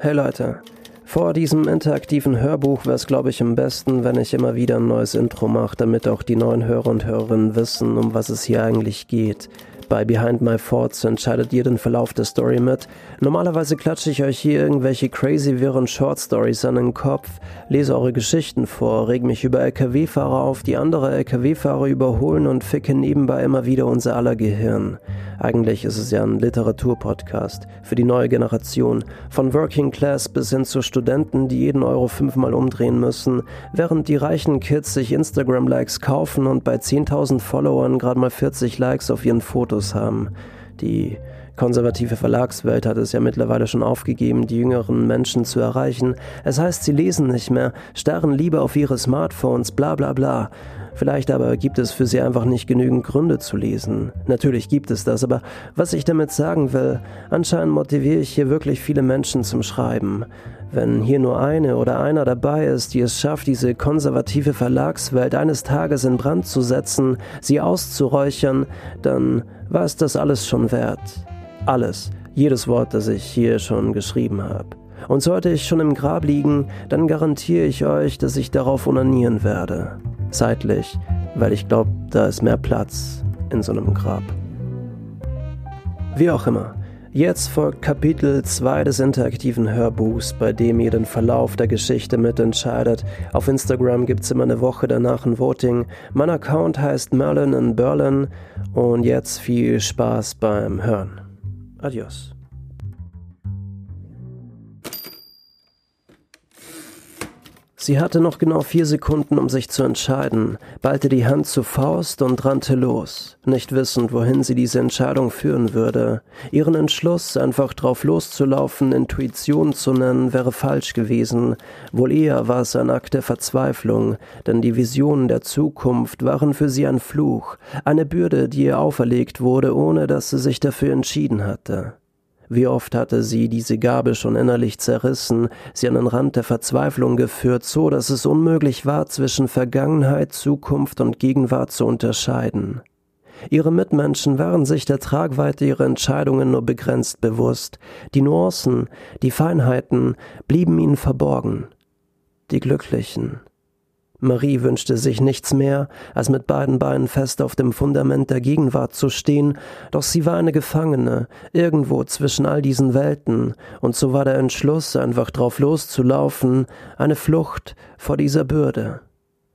Hey Leute, vor diesem interaktiven Hörbuch wäre es, glaube ich, am besten, wenn ich immer wieder ein neues Intro mache, damit auch die neuen Hörer und Hörerinnen wissen, um was es hier eigentlich geht. Bei Behind My Thoughts entscheidet ihr den Verlauf der Story mit. Normalerweise klatsche ich euch hier irgendwelche crazy wirren Short Stories an den Kopf, lese eure Geschichten vor, reg mich über LKW-Fahrer auf, die andere LKW-Fahrer überholen und ficke nebenbei immer wieder unser aller Gehirn. Eigentlich ist es ja ein Literaturpodcast für die neue Generation, von Working Class bis hin zu Studenten, die jeden Euro fünfmal umdrehen müssen, während die reichen Kids sich Instagram-Likes kaufen und bei 10.000 Followern gerade mal 40 Likes auf ihren Fotos haben. Die konservative Verlagswelt hat es ja mittlerweile schon aufgegeben, die jüngeren Menschen zu erreichen. Es heißt, sie lesen nicht mehr, starren lieber auf ihre Smartphones, bla bla bla. Vielleicht aber gibt es für sie einfach nicht genügend Gründe zu lesen. Natürlich gibt es das, aber was ich damit sagen will, anscheinend motiviere ich hier wirklich viele Menschen zum Schreiben. Wenn hier nur eine oder einer dabei ist, die es schafft, diese konservative Verlagswelt eines Tages in Brand zu setzen, sie auszuräuchern, dann war es das alles schon wert. Alles, jedes Wort, das ich hier schon geschrieben habe. Und sollte ich schon im Grab liegen, dann garantiere ich euch, dass ich darauf unanieren werde. Zeitlich, weil ich glaube, da ist mehr Platz in so einem Grab. Wie auch immer. Jetzt folgt Kapitel 2 des interaktiven Hörbuchs, bei dem ihr den Verlauf der Geschichte mitentscheidet. Auf Instagram gibt es immer eine Woche danach ein Voting. Mein Account heißt Merlin in Berlin und jetzt viel Spaß beim Hören. Adios. Sie hatte noch genau vier Sekunden, um sich zu entscheiden, ballte die Hand zur Faust und rannte los, nicht wissend, wohin sie diese Entscheidung führen würde. Ihren Entschluss, einfach drauf loszulaufen, Intuition zu nennen, wäre falsch gewesen. Wohl eher war es ein Akt der Verzweiflung, denn die Visionen der Zukunft waren für sie ein Fluch, eine Bürde, die ihr auferlegt wurde, ohne dass sie sich dafür entschieden hatte. Wie oft hatte sie diese Gabe schon innerlich zerrissen, sie an den Rand der Verzweiflung geführt, so dass es unmöglich war, zwischen Vergangenheit, Zukunft und Gegenwart zu unterscheiden. Ihre Mitmenschen waren sich der Tragweite ihrer Entscheidungen nur begrenzt bewusst, die Nuancen, die Feinheiten blieben ihnen verborgen. Die Glücklichen, Marie wünschte sich nichts mehr, als mit beiden Beinen fest auf dem Fundament der Gegenwart zu stehen, doch sie war eine Gefangene, irgendwo zwischen all diesen Welten, und so war der Entschluss, einfach drauf loszulaufen, eine Flucht vor dieser Bürde.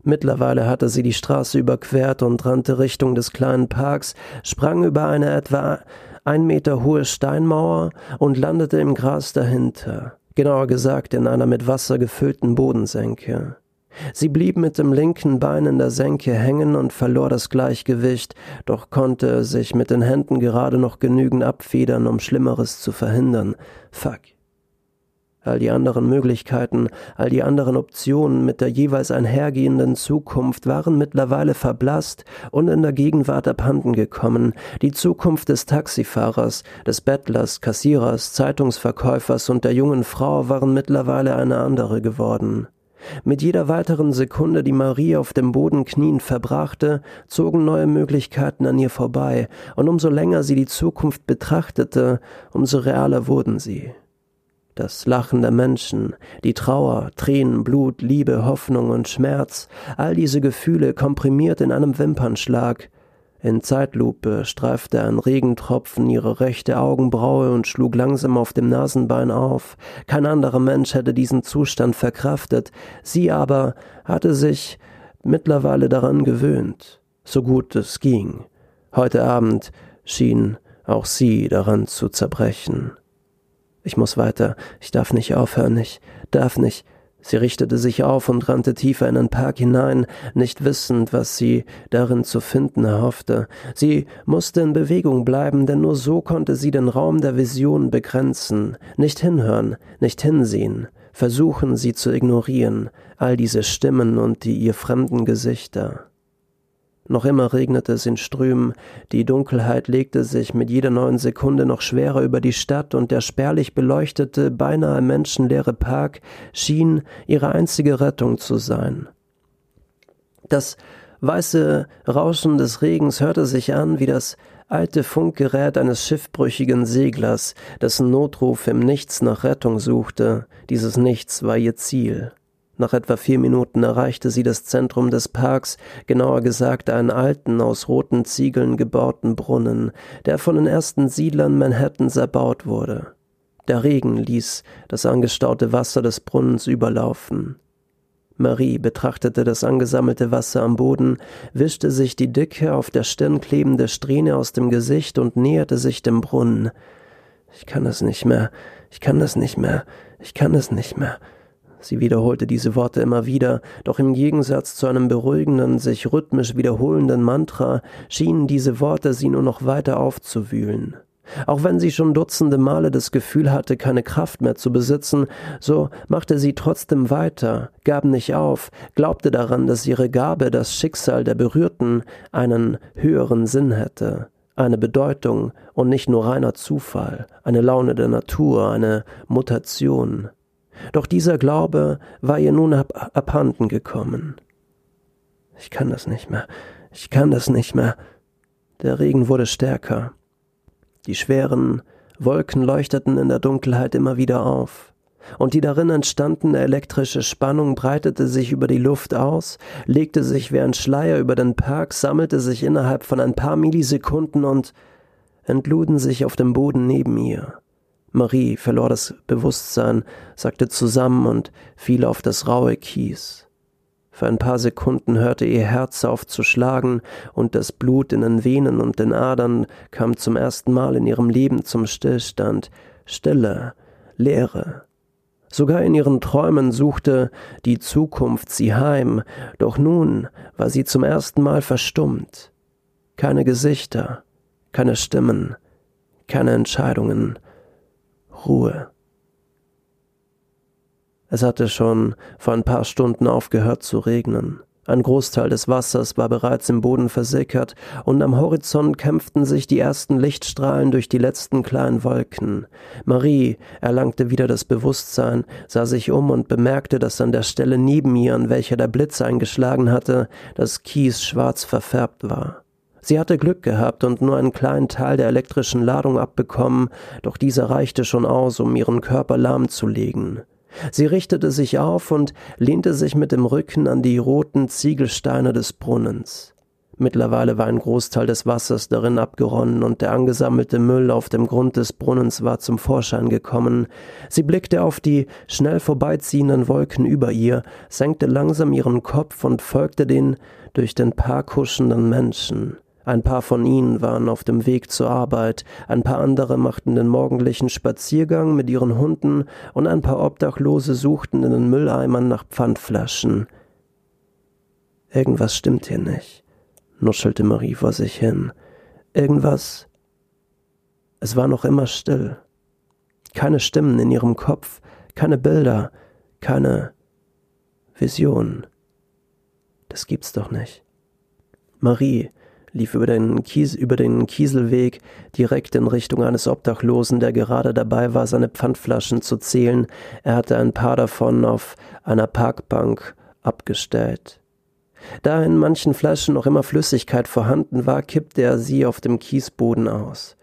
Mittlerweile hatte sie die Straße überquert und rannte Richtung des kleinen Parks, sprang über eine etwa ein Meter hohe Steinmauer und landete im Gras dahinter, genauer gesagt in einer mit Wasser gefüllten Bodensenke. Sie blieb mit dem linken Bein in der Senke hängen und verlor das Gleichgewicht, doch konnte sich mit den Händen gerade noch genügend abfedern, um Schlimmeres zu verhindern. Fuck. All die anderen Möglichkeiten, all die anderen Optionen mit der jeweils einhergehenden Zukunft waren mittlerweile verblasst und in der Gegenwart abhanden gekommen. Die Zukunft des Taxifahrers, des Bettlers, Kassierers, Zeitungsverkäufers und der jungen Frau waren mittlerweile eine andere geworden. Mit jeder weiteren Sekunde, die Marie auf dem Boden kniend verbrachte, zogen neue Möglichkeiten an ihr vorbei, und umso länger sie die Zukunft betrachtete, umso realer wurden sie. Das Lachen der Menschen, die Trauer, Tränen, Blut, Liebe, Hoffnung und Schmerz, all diese Gefühle komprimiert in einem Wimpernschlag, in Zeitlupe streifte ein Regentropfen ihre rechte Augenbraue und schlug langsam auf dem Nasenbein auf. Kein anderer Mensch hätte diesen Zustand verkraftet, sie aber hatte sich mittlerweile daran gewöhnt, so gut es ging. Heute Abend schien auch sie daran zu zerbrechen. Ich muss weiter, ich darf nicht aufhören, ich darf nicht, Sie richtete sich auf und rannte tiefer in den Park hinein, nicht wissend, was sie darin zu finden erhoffte. Sie musste in Bewegung bleiben, denn nur so konnte sie den Raum der Vision begrenzen, nicht hinhören, nicht hinsehen, versuchen, sie zu ignorieren, all diese Stimmen und die ihr fremden Gesichter. Noch immer regnete es in Strömen, die Dunkelheit legte sich mit jeder neuen Sekunde noch schwerer über die Stadt, und der spärlich beleuchtete, beinahe menschenleere Park schien ihre einzige Rettung zu sein. Das weiße Rauschen des Regens hörte sich an wie das alte Funkgerät eines schiffbrüchigen Seglers, dessen Notruf im Nichts nach Rettung suchte. Dieses Nichts war ihr Ziel. Nach etwa vier Minuten erreichte sie das Zentrum des Parks, genauer gesagt einen alten, aus roten Ziegeln gebauten Brunnen, der von den ersten Siedlern Manhattans erbaut wurde. Der Regen ließ das angestaute Wasser des Brunnens überlaufen. Marie betrachtete das angesammelte Wasser am Boden, wischte sich die dicke, auf der Stirn klebende Strähne aus dem Gesicht und näherte sich dem Brunnen. Ich kann es nicht mehr, ich kann es nicht mehr, ich kann es nicht mehr. Sie wiederholte diese Worte immer wieder, doch im Gegensatz zu einem beruhigenden, sich rhythmisch wiederholenden Mantra schienen diese Worte sie nur noch weiter aufzuwühlen. Auch wenn sie schon dutzende Male das Gefühl hatte, keine Kraft mehr zu besitzen, so machte sie trotzdem weiter, gab nicht auf, glaubte daran, dass ihre Gabe, das Schicksal der Berührten, einen höheren Sinn hätte, eine Bedeutung und nicht nur reiner Zufall, eine Laune der Natur, eine Mutation. Doch dieser Glaube war ihr nun ab abhanden gekommen. Ich kann das nicht mehr, ich kann das nicht mehr. Der Regen wurde stärker. Die schweren Wolken leuchteten in der Dunkelheit immer wieder auf, und die darin entstandene elektrische Spannung breitete sich über die Luft aus, legte sich wie ein Schleier über den Park, sammelte sich innerhalb von ein paar Millisekunden und entluden sich auf dem Boden neben ihr. Marie verlor das Bewusstsein, sackte zusammen und fiel auf das raue Kies. Für ein paar Sekunden hörte ihr Herz auf zu schlagen, und das Blut in den Venen und den Adern kam zum ersten Mal in ihrem Leben zum Stillstand, Stille, Leere. Sogar in ihren Träumen suchte die Zukunft sie heim, doch nun war sie zum ersten Mal verstummt. Keine Gesichter, keine Stimmen, keine Entscheidungen, Ruhe. Es hatte schon vor ein paar Stunden aufgehört zu regnen. Ein Großteil des Wassers war bereits im Boden versickert, und am Horizont kämpften sich die ersten Lichtstrahlen durch die letzten kleinen Wolken. Marie erlangte wieder das Bewusstsein, sah sich um und bemerkte, dass an der Stelle neben ihr, an welcher der Blitz eingeschlagen hatte, das Kies schwarz verfärbt war. Sie hatte Glück gehabt und nur einen kleinen Teil der elektrischen Ladung abbekommen, doch dieser reichte schon aus, um ihren Körper lahmzulegen. Sie richtete sich auf und lehnte sich mit dem Rücken an die roten Ziegelsteine des Brunnens. Mittlerweile war ein Großteil des Wassers darin abgeronnen und der angesammelte Müll auf dem Grund des Brunnens war zum Vorschein gekommen. Sie blickte auf die schnell vorbeiziehenden Wolken über ihr, senkte langsam ihren Kopf und folgte den durch den Park huschenden Menschen. Ein paar von ihnen waren auf dem Weg zur Arbeit, ein paar andere machten den morgendlichen Spaziergang mit ihren Hunden und ein paar Obdachlose suchten in den Mülleimern nach Pfandflaschen. Irgendwas stimmt hier nicht, nuschelte Marie vor sich hin. Irgendwas. Es war noch immer still. Keine Stimmen in ihrem Kopf, keine Bilder, keine Vision. Das gibt's doch nicht. Marie, lief über den, Kies, über den Kieselweg direkt in Richtung eines Obdachlosen, der gerade dabei war, seine Pfandflaschen zu zählen. Er hatte ein paar davon auf einer Parkbank abgestellt. Da in manchen Flaschen noch immer Flüssigkeit vorhanden war, kippte er sie auf dem Kiesboden aus.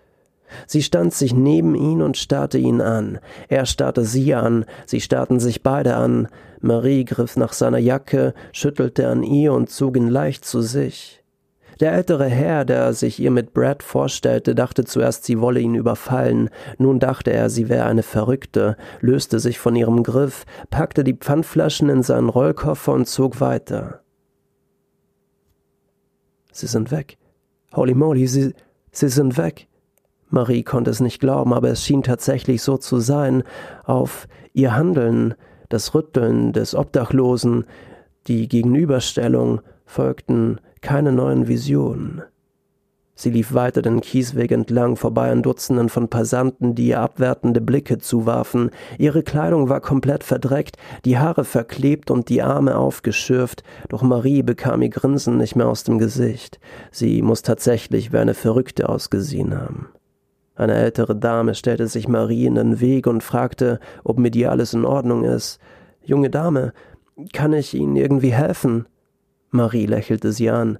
Sie stand sich neben ihn und starrte ihn an. Er starrte sie an, sie starrten sich beide an. Marie griff nach seiner Jacke, schüttelte an ihr und zog ihn leicht zu sich. Der ältere Herr, der sich ihr mit Brad vorstellte, dachte zuerst, sie wolle ihn überfallen. Nun dachte er, sie wäre eine Verrückte, löste sich von ihrem Griff, packte die Pfandflaschen in seinen Rollkoffer und zog weiter. Sie sind weg. Holy moly, sie, sie sind weg. Marie konnte es nicht glauben, aber es schien tatsächlich so zu sein. Auf ihr Handeln, das Rütteln des Obdachlosen, die Gegenüberstellung folgten keine neuen Visionen. Sie lief weiter den Kiesweg entlang, vorbei an Dutzenden von Passanten, die ihr abwertende Blicke zuwarfen. Ihre Kleidung war komplett verdreckt, die Haare verklebt und die Arme aufgeschürft, doch Marie bekam ihr Grinsen nicht mehr aus dem Gesicht. Sie muss tatsächlich wie eine Verrückte ausgesehen haben. Eine ältere Dame stellte sich Marie in den Weg und fragte, ob mit ihr alles in Ordnung ist. Junge Dame, kann ich Ihnen irgendwie helfen? Marie lächelte sie an.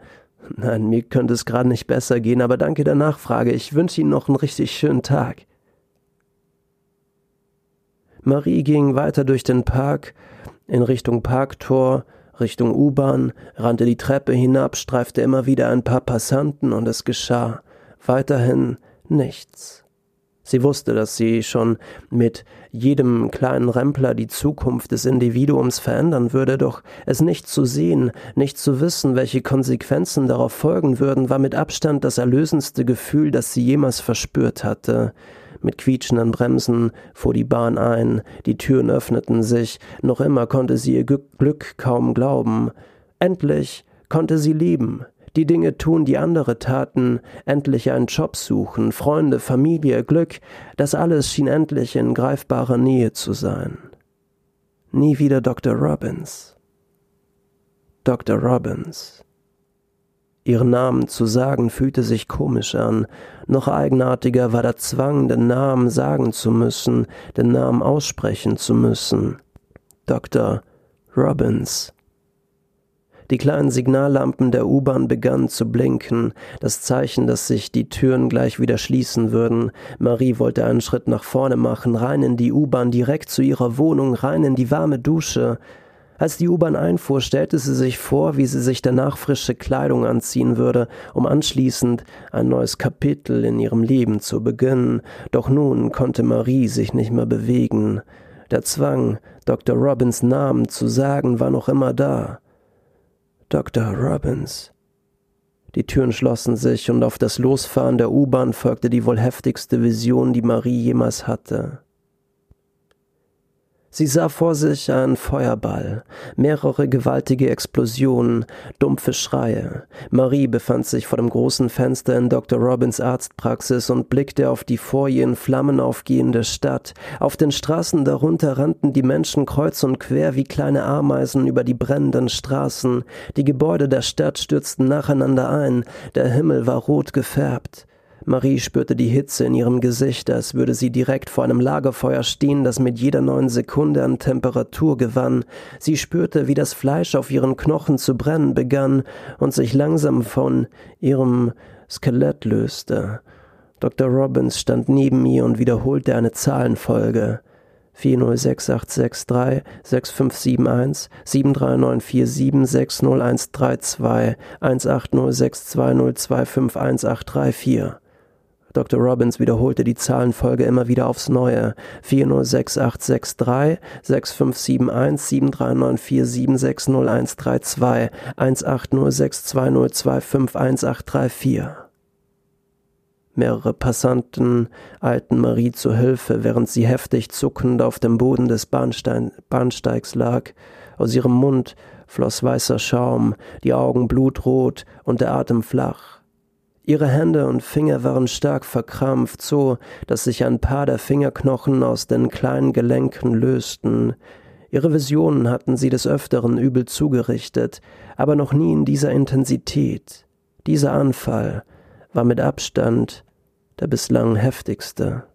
Nein, mir könnte es gerade nicht besser gehen, aber danke der Nachfrage. Ich wünsche Ihnen noch einen richtig schönen Tag. Marie ging weiter durch den Park in Richtung Parktor, Richtung U-Bahn, rannte die Treppe hinab, streifte immer wieder ein paar Passanten und es geschah weiterhin nichts. Sie wusste, dass sie schon mit jedem kleinen Rempler die Zukunft des Individuums verändern würde, doch es nicht zu sehen, nicht zu wissen, welche Konsequenzen darauf folgen würden, war mit Abstand das erlösendste Gefühl, das sie jemals verspürt hatte. Mit quietschenden Bremsen fuhr die Bahn ein, die Türen öffneten sich, noch immer konnte sie ihr Glück kaum glauben. Endlich konnte sie leben, die Dinge tun, die andere taten, endlich einen Job suchen, Freunde, Familie, Glück, das alles schien endlich in greifbarer Nähe zu sein. Nie wieder Dr. Robbins. Dr. Robbins. Ihren Namen zu sagen fühlte sich komisch an, noch eigenartiger war der Zwang, den Namen sagen zu müssen, den Namen aussprechen zu müssen. Dr. Robbins. Die kleinen Signallampen der U-Bahn begannen zu blinken, das Zeichen, dass sich die Türen gleich wieder schließen würden. Marie wollte einen Schritt nach vorne machen, rein in die U-Bahn, direkt zu ihrer Wohnung, rein in die warme Dusche. Als die U-Bahn einfuhr, stellte sie sich vor, wie sie sich danach frische Kleidung anziehen würde, um anschließend ein neues Kapitel in ihrem Leben zu beginnen. Doch nun konnte Marie sich nicht mehr bewegen. Der Zwang, Dr. Robbins Namen zu sagen, war noch immer da. Dr. Robbins. Die Türen schlossen sich und auf das Losfahren der U-Bahn folgte die wohl heftigste Vision, die Marie jemals hatte. Sie sah vor sich einen Feuerball, mehrere gewaltige Explosionen, dumpfe Schreie. Marie befand sich vor dem großen Fenster in Dr. Robins Arztpraxis und blickte auf die vor ihr in Flammen aufgehende Stadt. Auf den Straßen darunter rannten die Menschen kreuz und quer wie kleine Ameisen über die brennenden Straßen. Die Gebäude der Stadt stürzten nacheinander ein, der Himmel war rot gefärbt. Marie spürte die Hitze in ihrem Gesicht, als würde sie direkt vor einem Lagerfeuer stehen, das mit jeder neuen Sekunde an Temperatur gewann. Sie spürte, wie das Fleisch auf ihren Knochen zu brennen begann und sich langsam von ihrem Skelett löste. Dr. Robbins stand neben ihr und wiederholte eine Zahlenfolge. 406863 6571 73947 60132 18062025134 Dr. Robbins wiederholte die Zahlenfolge immer wieder aufs Neue. 406863 6571 73947 60132 18062025134 Mehrere Passanten eilten Marie zu Hilfe, während sie heftig zuckend auf dem Boden des Bahnstein Bahnsteigs lag. Aus ihrem Mund floss weißer Schaum, die Augen blutrot und der Atem flach. Ihre Hände und Finger waren stark verkrampft, so dass sich ein paar der Fingerknochen aus den kleinen Gelenken lösten. Ihre Visionen hatten sie des Öfteren übel zugerichtet, aber noch nie in dieser Intensität. Dieser Anfall war mit Abstand der bislang heftigste.